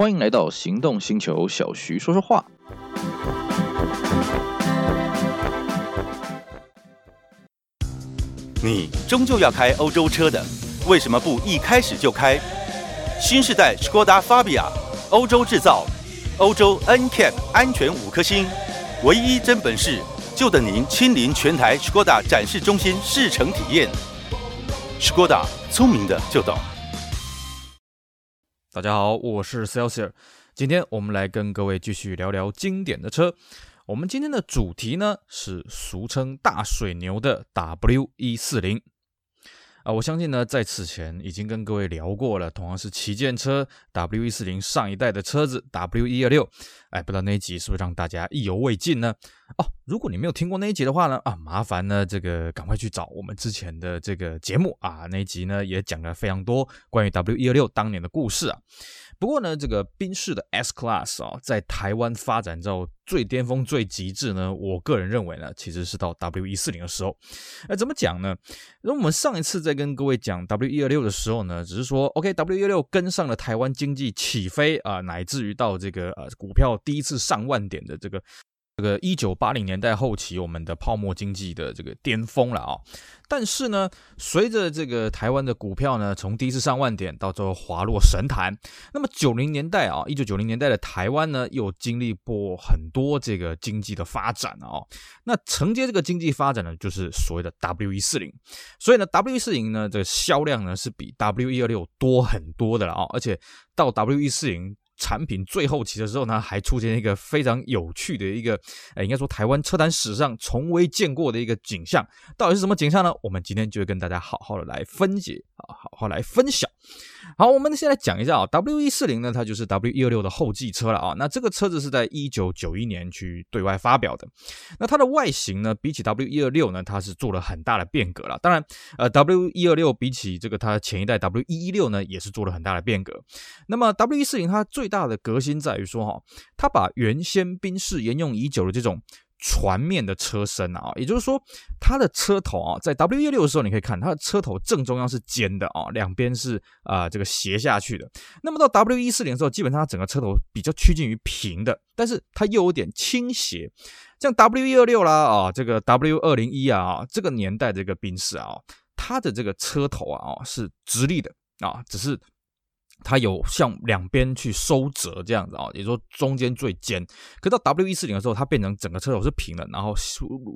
欢迎来到行动星球，小徐说说话。你终究要开欧洲车的，为什么不一开始就开新世代 Skoda Fabia？欧洲制造，欧洲 NCAP 安全五颗星，唯一真本事，就等您亲临全台 Skoda 展示中心试乘体验。Skoda，聪明的就懂。大家好，我是 Celsior，今天我们来跟各位继续聊聊经典的车。我们今天的主题呢是俗称大水牛的 W140。啊，我相信呢，在此前已经跟各位聊过了，同样是旗舰车 W140 上一代的车子 W126，哎，不知道那一集是不是让大家意犹未尽呢？哦，如果你没有听过那一集的话呢，啊，麻烦呢这个赶快去找我们之前的这个节目啊，那一集呢也讲了非常多关于 W126 当年的故事啊。不过呢，这个宾士的 S Class 啊，在台湾发展到最巅峰、最极致呢，我个人认为呢，其实是到 W 一四零的时候。那怎么讲呢？那我们上一次在跟各位讲 W 一二六的时候呢，只是说 OK W 一六跟上了台湾经济起飞啊，乃至于到这个呃股票第一次上万点的这个。这个一九八零年代后期，我们的泡沫经济的这个巅峰了啊！但是呢，随着这个台湾的股票呢，从第一次上万点到最后滑落神坛，那么九零年代啊，一九九零年代的台湾呢，又经历过很多这个经济的发展啊。那承接这个经济发展呢，就是所谓的 W 一四零。所以呢，W 一四零呢，这个销量呢是比 W 一二六多很多的了啊！而且到 W 一四零。产品最后期的时候呢，还出现一个非常有趣的一个，呃，应该说台湾车坛史上从未见过的一个景象。到底是什么景象呢？我们今天就跟大家好好的来分解啊，好好来分享。好，我们先来讲一下啊，W140 呢，它就是 W126 的后继车了啊。那这个车子是在一九九一年去对外发表的。那它的外形呢，比起 W126 呢，它是做了很大的变革了。当然，呃，W126 比起这个它前一代 W116 呢，也是做了很大的变革。那么 W140 它最大的革新在于说哈，它把原先宾士沿用已久的这种。船面的车身啊，也就是说，它的车头啊，在 W 一六的时候，你可以看它的车头正中央是尖的啊，两边是啊、这个斜下去的。那么到 W140 的时候，基本上它整个车头比较趋近于平的，但是它又有点倾斜。像 W126 啦啊，这个 W201 啊，这个年代这个宾士啊，它的这个车头啊是直立的啊，只是。它有向两边去收折这样子啊，也就是说中间最尖。可到 W 一四零的时候，它变成整个车头是平的，然后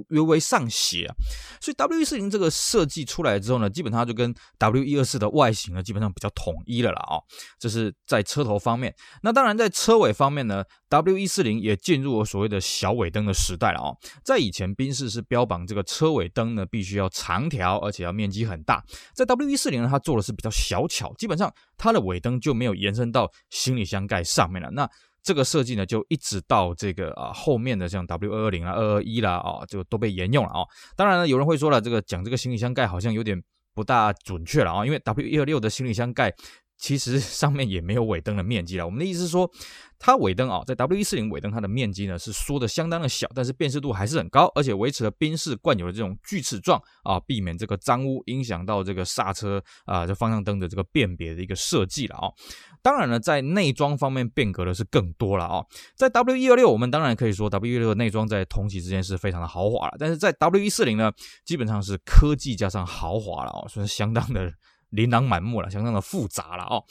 略微上斜啊。所以 W 一四零这个设计出来之后呢，基本上就跟 W 一二四的外形呢基本上比较统一了啦啊。这是在车头方面。那当然在车尾方面呢，W140 也进入了所谓的小尾灯的时代了啊。在以前宾士是标榜这个车尾灯呢必须要长条，而且要面积很大。在 W140 呢，它做的是比较小巧，基本上它的尾灯。就没有延伸到行李箱盖上面了。那这个设计呢，就一直到这个啊后面的像 W 二二零啊、二二一啦啊，就都被沿用了啊。当然了，有人会说了，这个讲这个行李箱盖好像有点不大准确了啊，因为 W 一二六的行李箱盖。其实 上面也没有尾灯的面积了。我们的意思是说，它尾灯啊，在 W140 尾灯它的面积呢是缩的相当的小，但是辨识度还是很高，而且维持了宾士惯有的这种锯齿状啊，避免这个脏污影响到这个刹车啊，这方向灯的这个辨别的一个设计了啊。当然了，在内装方面变革的是更多了啊。在 W126 我们当然可以说 W126 的内装在同级之间是非常的豪华了，但是在 W140 呢，基本上是科技加上豪华了啊，算是相当的。琳琅满目了，相当的复杂了哦。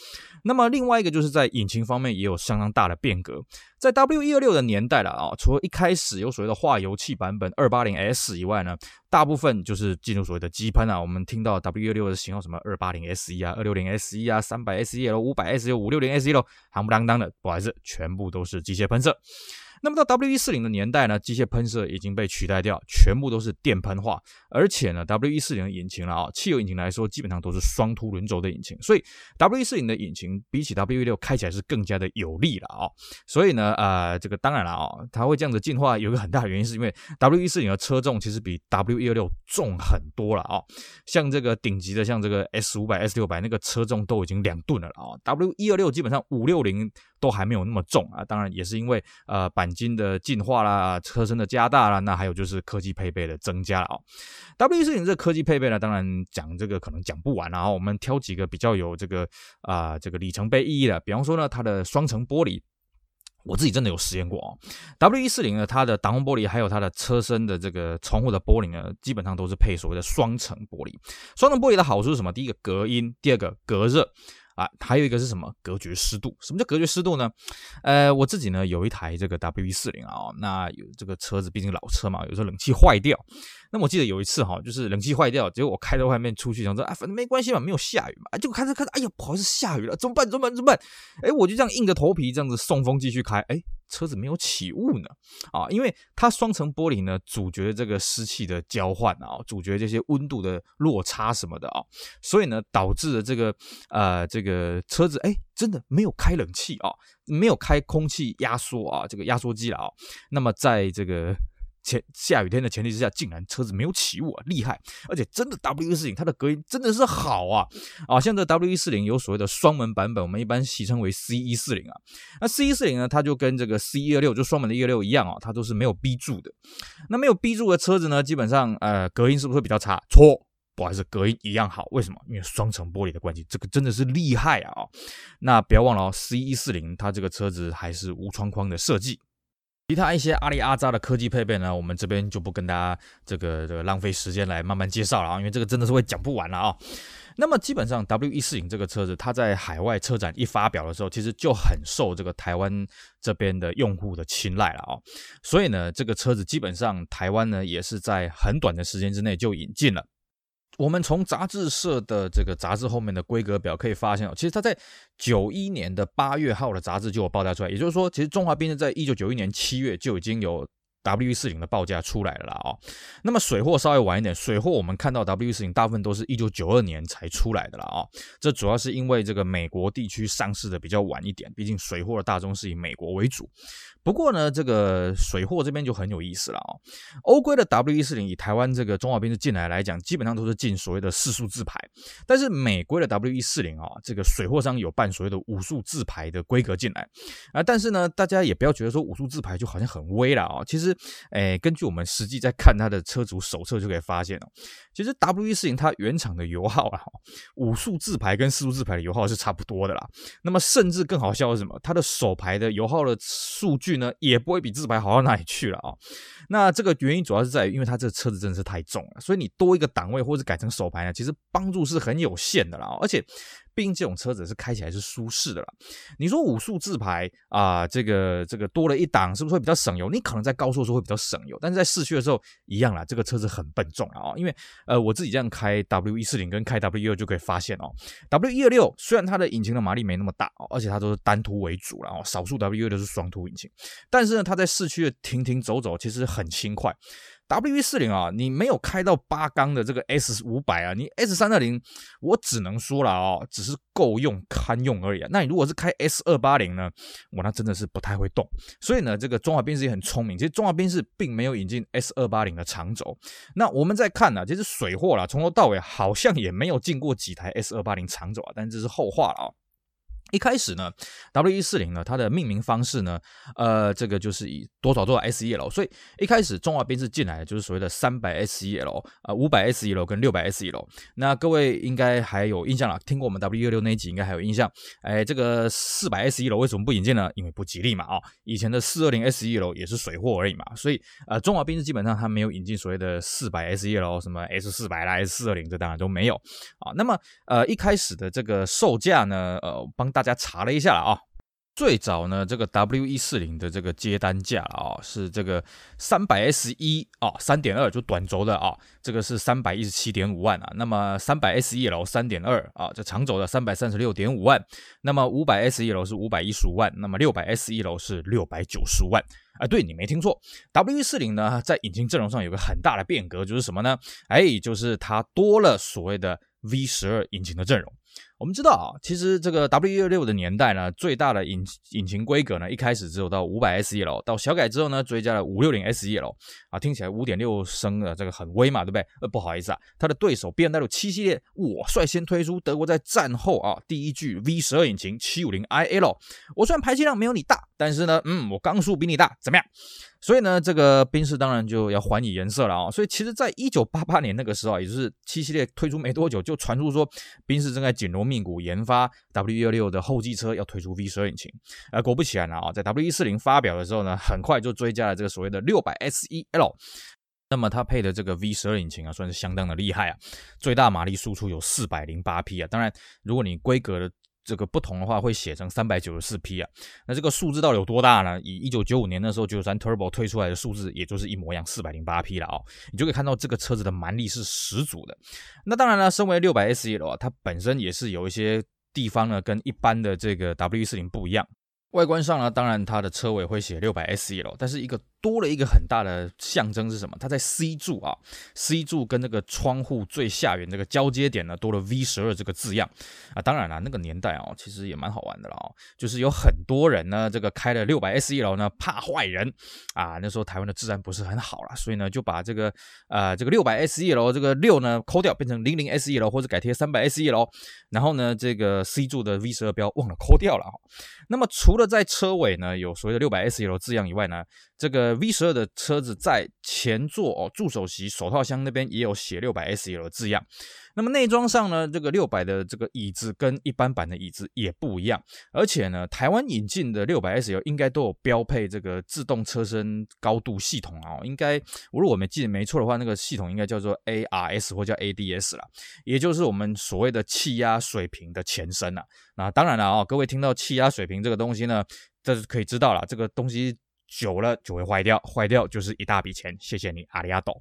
那么另外一个就是在引擎方面也有相当大的变革。在 W126 的年代了啊，除了一开始有所谓的化油器版本 280S 以外呢，大部分就是进入所谓的机喷啊。我们听到 W126 的型号什么 280SE 啊、260SE 啊、300SEL、500SE、560SE 了，夯不啷当的，不好意思，全部都是机械喷射。那么到 W140 的年代呢，机械喷射已经被取代掉，全部都是电喷化。而且呢，W140 的引擎了啊，汽油引擎来说，基本上都是双凸轮轴的引擎，所以 W140 的引擎比起 W126 开起来是更加的有力了啊。所以呢，呃，这个当然了啊，它会这样子进化，有一个很大的原因是因为 W140 的车重其实比 W126 重很多了啊。像这个顶级的，像这个 S500、S600 那个车重都已经两吨了啊。W126 基本上五六零都还没有那么重啊。当然也是因为呃，金的进化啦，车身的加大啦，那还有就是科技配备的增加了啊。W140 这个科技配备呢，当然讲这个可能讲不完啊。我们挑几个比较有这个啊、这个里程碑意义的，比方说呢，它的双层玻璃。我自己真的有实验过哦，W140 呢，它的挡风玻璃还有它的车身的这个窗户的玻璃呢，基本上都是配所谓的双层玻璃。双层玻璃的好处是什么？第一个隔音，第二个隔热。啊，还有一个是什么？隔绝湿度。什么叫隔绝湿度呢？呃，我自己呢有一台这个 WV 四零啊，那有这个车子毕竟老车嘛，有时候冷气坏掉。那么我记得有一次哈，就是冷气坏掉，结果我开到外面出去，想说啊，反正没关系嘛，没有下雨嘛，结果开着开着，哎呀，不好意思，下雨了，怎么办？怎么办？怎么办？哎，我就这样硬着头皮这样子送风继续开，哎。车子没有起雾呢，啊，因为它双层玻璃呢，阻绝这个湿气的交换啊，阻绝这些温度的落差什么的啊，所以呢，导致了这个呃，这个车子哎，真的没有开冷气啊，没有开空气压缩啊，这个压缩机了啊，那么在这个。前下雨天的前提之下，竟然车子没有起雾啊，厉害！而且真的 W140 它的隔音真的是好啊啊！像这 W140 有所谓的双门版本，我们一般戏称为 C140 啊。那 C140 呢，它就跟这个 C126 就双门的126一样啊，它都是没有 B 柱的。那没有 B 柱的车子呢，基本上呃隔音是不是会比较差？错，不好意思，隔音一样好。为什么？因为双层玻璃的关系，这个真的是厉害啊！那不要忘了哦，C140 它这个车子还是无窗框的设计。其他一些阿里阿扎的科技配备呢，我们这边就不跟大家这个这个浪费时间来慢慢介绍了啊，因为这个真的是会讲不完了啊。那么基本上 W140 这个车子，它在海外车展一发表的时候，其实就很受这个台湾这边的用户的青睐了啊。所以呢，这个车子基本上台湾呢也是在很短的时间之内就引进了。我们从杂志社的这个杂志后面的规格表可以发现哦，其实它在九一年的八月号的杂志就有报价出来，也就是说，其实中华兵是在一九九一年七月就已经有 W140 的报价出来了啦哦。那么水货稍微晚一点，水货我们看到 W140 大部分都是一九九二年才出来的啦哦。这主要是因为这个美国地区上市的比较晚一点，毕竟水货的大宗是以美国为主。不过呢，这个水货这边就很有意思了啊。欧规的 W140 以台湾这个中华宾士进来来讲，基本上都是进所谓的四数字牌。但是美规的 W140 啊，这个水货商有办所谓的五数字牌的规格进来啊。但是呢，大家也不要觉得说五数字牌就好像很威了啊。其实，诶，根据我们实际在看它的车主手册就可以发现哦，其实 W140 它原厂的油耗啊，五数字牌跟四数字牌的油耗是差不多的啦。那么甚至更好笑的是什么？它的手牌的油耗的数据。呢也不会比自排好到哪里去了啊、那这个原因主要是在于，因为它这个车子真的是太重了，所以你多一个档位或者改成手排呢，其实帮助是很有限的啦、而且，毕竟这种车子是开起来是舒适的了。你说五速自排啊、这个这个多了一档，是不是会比较省油？你可能在高速的时候会比较省油，但是在市区的时候一样啦。这个车子很笨重啊、哦，因为呃我自己这样开 W 一四零跟开 W 一二就可以发现哦，W 一二六虽然它的引擎的马力没那么大哦，而且它都是单凸为主了哦，少数 W 二六是双凸引擎，但是呢，它在市区的停停走走其实很轻快。W V 40啊，你没有开到八缸的这个 S 五百啊，你 S 三二零，我只能说了哦，只是够用堪用而已啊。那你如果是开 S 二八零呢，我那真的是不太会动。所以呢，这个中华宾士也很聪明，其实中华宾士并没有引进 S 二八零的长轴。那我们再看呢、啊，其实水货啦，从头到尾好像也没有进过几台 S 二八零长轴啊，但这是后话了啊。一开始呢，W140 呢，它的命名方式呢，呃，这个就是以多少多少 SEL，所以一开始中华宾士进来就是所谓的三百 SEL 啊，五百 SEL 跟六百 SEL。那各位应该还有印象了，听过我们 W126 那一集应该还有印象。哎，这个四百 SEL 为什么不引进呢？因为不吉利嘛，啊、哦，以前的四二零 SEL 也是水货而已嘛，所以呃，中华宾士基本上它没有引进所谓的四百 SEL，什么 S 四百啦 S 四二零，这当然都没有啊。那么呃，一开始的这个售价呢，呃，帮大。大家查了一下了啊，最早呢，这个 W140 的这个接单价啊，是这个三百 S 一啊，三点二就短轴的啊，这个是三百一十七点五万啊。那么三百 S 一 L 三点二啊，这长轴的三百三十六点五万。那么五百 S 一 L 是五百一十五万，那么六百 S 一 L 是六百九十万啊。对，你没听错，W140 呢，在引擎阵容上有个很大的变革，就是什么呢？哎，就是它多了所谓的 V 十二引擎的阵容。我们知道啊，其实这个 W166 的年代呢，最大的引引擎规格呢，一开始只有到 500SEL，到小改之后呢，追加了 560SEL 啊，听起来5.6升的这个很威嘛，对不对？呃，不好意思啊，它的对手 BMW 七系列，我率先推出德国在战后啊第一具 V12 引擎 750iL，我虽然排气量没有你大，但是呢，嗯，我缸数比你大，怎么样？所以呢，这个宾士当然就要还以颜色了啊！所以其实，在一九八八年那个时候，也就是七系列推出没多久，就传出说宾士正在紧锣命谷研发 W 16的后继车，要推出 V12 引擎。而果不其然啊，在 W140 发表的时候呢，很快就追加了这个所谓的 600SEL。那么它配的这个 V12 引擎啊，算是相当的厉害啊，最大马力输出有四百零八匹啊。当然，如果你规格的这个不同的话会写成三百九十四匹啊，那这个数字到底有多大呢？以一九九五年那时候九九三 Turbo 推出来的数字，也就是一模一样，四百零八匹了啊、哦，你就可以看到这个车子的蛮力是十足的。那当然了，身为六百 SEL 啊，它本身也是有一些地方呢，跟一般的这个 W 四零不一样。外观上呢，当然它的车尾会写六百 SEL，但是一个。多了一个很大的象征是什么？它在 C 柱啊，C 柱跟那个窗户最下缘这个交接点呢，多了 V 十二这个字样啊。当然了，那个年代哦，其实也蛮好玩的了哦，就是有很多人呢，这个开了六百 SE 楼呢，怕坏人啊。那时候台湾的治安不是很好了，所以呢，就把这个呃这个六百 SE 楼这个六呢抠掉，变成零零 SE 楼或者改贴三百 SE 楼然后呢，这个 C 柱的 V 十二标忘了抠掉了。那么除了在车尾呢有所谓的六百 SE 楼字样以外呢，这个 V 十二的车子在前座哦，助手席手套箱那边也有写六百 SL 的字样。那么内装上呢，这个六百的这个椅子跟一般版的椅子也不一样，而且呢，台湾引进的六百 SL 应该都有标配这个自动车身高度系统啊，应该我如果没记得没错的话，那个系统应该叫做 ARS 或叫 ADS 啦，也就是我们所谓的气压水平的前身啊。那当然了啊，各位听到气压水平这个东西呢，这是可以知道了，这个东西。久了就会坏掉，坏掉就是一大笔钱。谢谢你，阿里阿斗。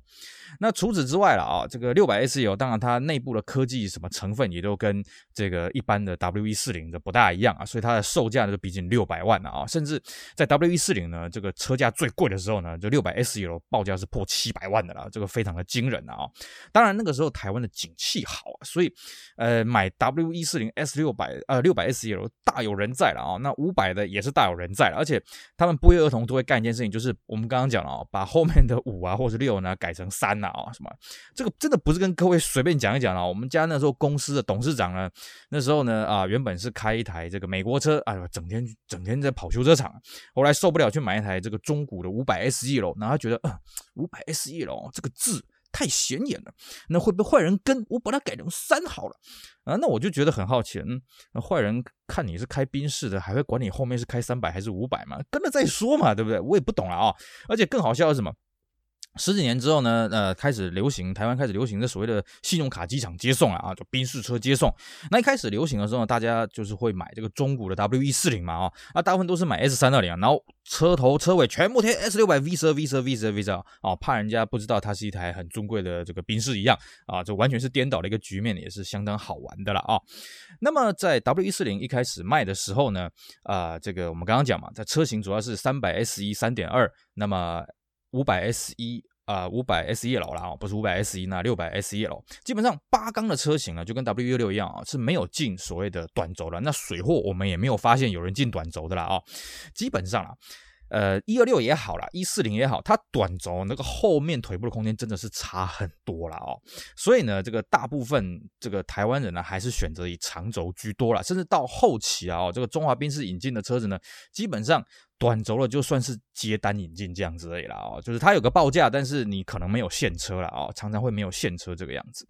那除此之外了啊，这个六百 SEL，当然它内部的科技什么成分也都跟这个一般的 W 一四零的不大一样啊，所以它的售价呢就逼近六百万了啊。甚至在 W 一四零呢这个车价最贵的时候呢，就六百 SEL 报价是破七百万的了，这个非常的惊人啊。当然那个时候台湾的景气好啊，所以呃买 W 一四零 S 六百呃六百 SEL 大有人在了啊。那五百的也是大有人在了，而且他们不约而同都会。干一件事情，就是我们刚刚讲了啊，把后面的五啊或者六呢改成三了啊，什么这个真的不是跟各位随便讲一讲了。我们家那时候公司的董事长呢，那时候呢啊，原本是开一台这个美国车，哎呦，整天整天在跑修车厂，后来受不了去买一台这个中古的五百 SE 喽然后他觉得呃五百 SEL 这个字。太显眼了，那会被坏人跟？我把它改成三好了啊！那我就觉得很好奇，嗯，坏人看你是开宾士的，还会管你后面是开三百还是五百吗？跟了再说嘛，对不对？我也不懂了啊！而且更好笑的是什么？十几年之后呢，呃，开始流行，台湾开始流行的所谓的信用卡机场接送了啊，就宾士车接送。那一开始流行的时候，大家就是会买这个中古的 W E 四零嘛，啊，啊，大部分都是买 S 三二零啊，然后车头车尾全部贴 S 六百 V 十二 V 十二 V 十二 V 十二啊，怕人家不知道它是一台很尊贵的这个宾士一样啊，这完全是颠倒的一个局面，也是相当好玩的了啊。那么在 W E 四零一开始卖的时候呢，啊，这个我们刚刚讲嘛，在车型主要是三百 S 一三点二，那么。五百 S 一啊，五百 SEL 啦，不是五百 S 一，那六百 SEL，基本上八缸的车型呢，就跟 W16 一样啊，是没有进所谓的短轴的。那水货我们也没有发现有人进短轴的啦啊，基本上啊。呃，一二六也好啦，一四零也好，它短轴那个后面腿部的空间真的是差很多了哦。所以呢，这个大部分这个台湾人呢，还是选择以长轴居多了。甚至到后期啊，哦，这个中华宾士引进的车子呢，基本上短轴了就算是接单引进这样子而已了哦。就是它有个报价，但是你可能没有现车了哦，常常会没有现车这个样子。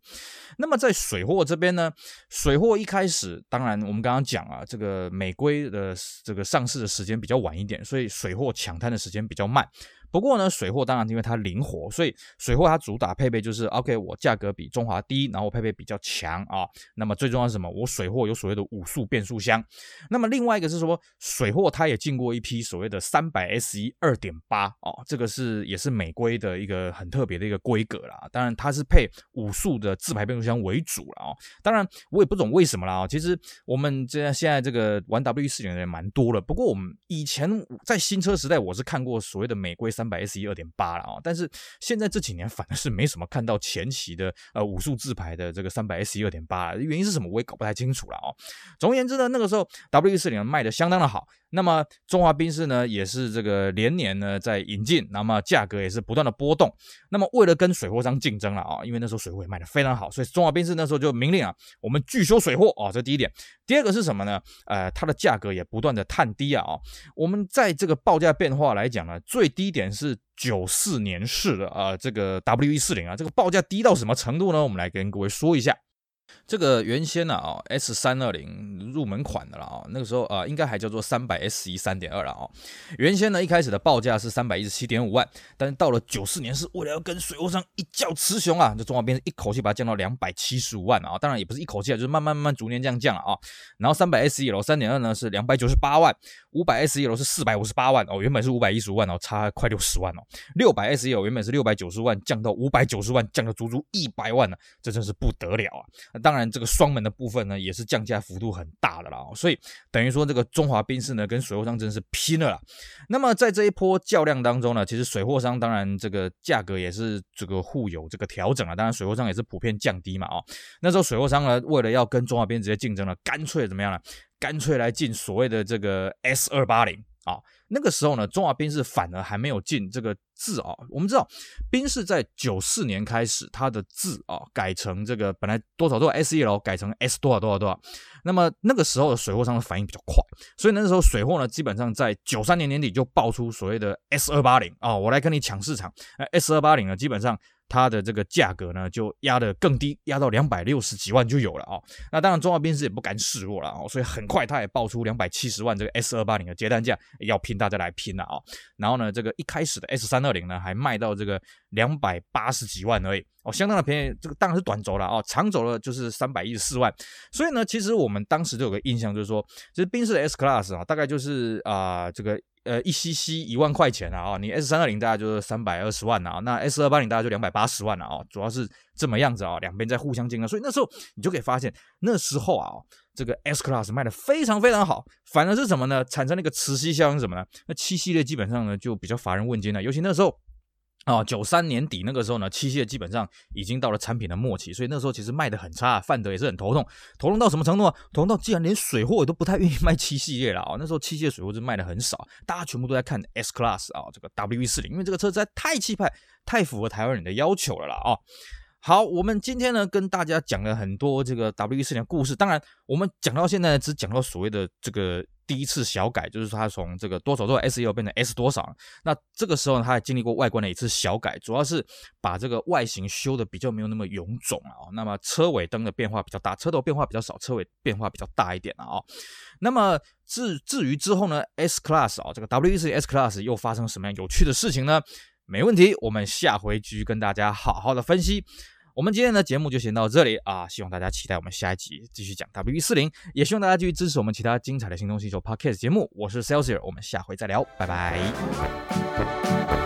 那么在水货这边呢，水货一开始，当然我们刚刚讲啊，这个美规的这个上市的时间比较晚一点，所以水货抢滩的时间比较慢。不过呢，水货当然因为它灵活，所以水货它主打配备就是 OK，我价格比中华低，然后配备比较强啊。那么最重要是什么？我水货有所谓的五速变速箱。那么另外一个是说，水货它也进过一批所谓的三百 SE 二点八啊，这个是也是美规的一个很特别的一个规格啦。当然它是配五速的自排变速箱为主了啊。当然我也不懂为什么啦。其实我们这现在这个玩 W 四零的人蛮多了。不过我们以前在新车时代，我是看过所谓的美规三。三百 SE 二点八了啊。但是现在这几年反而是没什么看到前期的呃武术自排的这个三百 SE 二点八了，原因是什么我也搞不太清楚了啊。总而言之呢，那个时候 W 四零卖的相当的好。那么中华宾士呢，也是这个连年呢在引进，那么价格也是不断的波动。那么为了跟水货商竞争了啊，因为那时候水货也卖的非常好，所以中华宾士那时候就明令啊，我们拒收水货啊，这第一点。第二个是什么呢？呃，它的价格也不断的探低啊。我们在这个报价变化来讲呢，最低点是九四年式的啊，这个 W 一四零啊，这个报价低到什么程度呢？我们来跟各位说一下。这个原先呢啊，S 三二零入门款的了啊，那个时候啊，应该还叫做三百 SE 三点二了啊。原先呢，一开始的报价是三百一十七点五万，但是到了九四年，是为了要跟水货商一较雌雄啊，这中华宾士一口气把它降到两百七十五万啊。当然也不是一口气啊，就是慢慢慢慢逐年这样降了啊。然后三百 SE 三点二呢是两百九十八万，五百 SE 是四百五十八万哦，原本是五百一十五万哦，差快六十万哦。六百 SE 原本是六百九十万，降到五百九十万，降了足足一百万呢，这真是不得了啊。当然，这个双门的部分呢，也是降价幅度很大的啦，所以等于说这个中华宾士呢，跟水货商真是拼了。那么在这一波较量当中呢，其实水货商当然这个价格也是这个互有这个调整啊，当然水货商也是普遍降低嘛，哦，那时候水货商呢，为了要跟中华宾直接竞争了，干脆怎么样呢？干脆来进所谓的这个 S 二八零啊。那个时候呢，中华宾士反而还没有进这个字啊。我们知道，宾士在九四年开始，它的字啊改成这个本来多少多少 S E 楼改成 S 多少多少多少。那么那个时候的水货商的反应比较快，所以那个时候水货呢，基本上在九三年年底就爆出所谓的 S 二八零啊，我来跟你抢市场。那 S 二八零呢，基本上。它的这个价格呢，就压得更低，压到两百六十几万就有了啊、那当然，中华宾士也不甘示弱了啊、哦，所以很快它也爆出两百七十万这个 S 二八零的接单价，要拼大家来拼了啊、然后呢，这个一开始的 S 三二零呢，还卖到这个两百八十几万而已哦，相当的便宜。这个当然是短轴了啊、哦，长轴了就是三百一十四万。所以呢，其实我们当时就有个印象，就是说，其实宾士的 S Class 啊，大概就是啊、这个。呃，一 cc 一万块钱啊，你 S 三二零大概就是三百二十万啊，那 S 二八零大概就两百八十万了啊，主要是这么样子啊，两边在互相竞争，所以那时候你就可以发现，那时候啊，这个 S Class 卖的非常非常好，反而是什么呢？产生那个磁吸效应什么呢？那七系列基本上呢就比较乏人问津了，尤其那时候。啊，九三年底那个时候呢，七系基本上已经到了产品的末期，所以那时候其实卖的很差，范德也是很头痛，头痛到什么程度啊？头痛到竟然连水货都不太愿意卖七系列了啊！那时候七系列水货是卖的很少，大家全部都在看 S Class 啊，这个 W 一四零，因为这个车实在太气派，太符合台湾人的要求了啦啊！好，我们今天呢跟大家讲了很多这个 W 一四零的故事，当然我们讲到现在只讲到所谓的这个。第一次小改，就是说它从这个多少多少 SE 变成 S 多少，那这个时候呢，它也经历过外观的一次小改，主要是把这个外形修的比较没有那么臃肿啊。那么车尾灯的变化比较大，车头变化比较少，车尾变化比较大一点啊。那么至至于之后呢，S Class 啊，这个 W14 S Class 又发生什么样有趣的事情呢？没问题，我们下回继续跟大家好好的分析。我们今天的节目就先到这里啊！希望大家期待我们下一集继续讲 WV 四零，也希望大家继续支持我们其他精彩的新东西球 Podcast 节目。我是 Celsius，我们下回再聊，拜拜。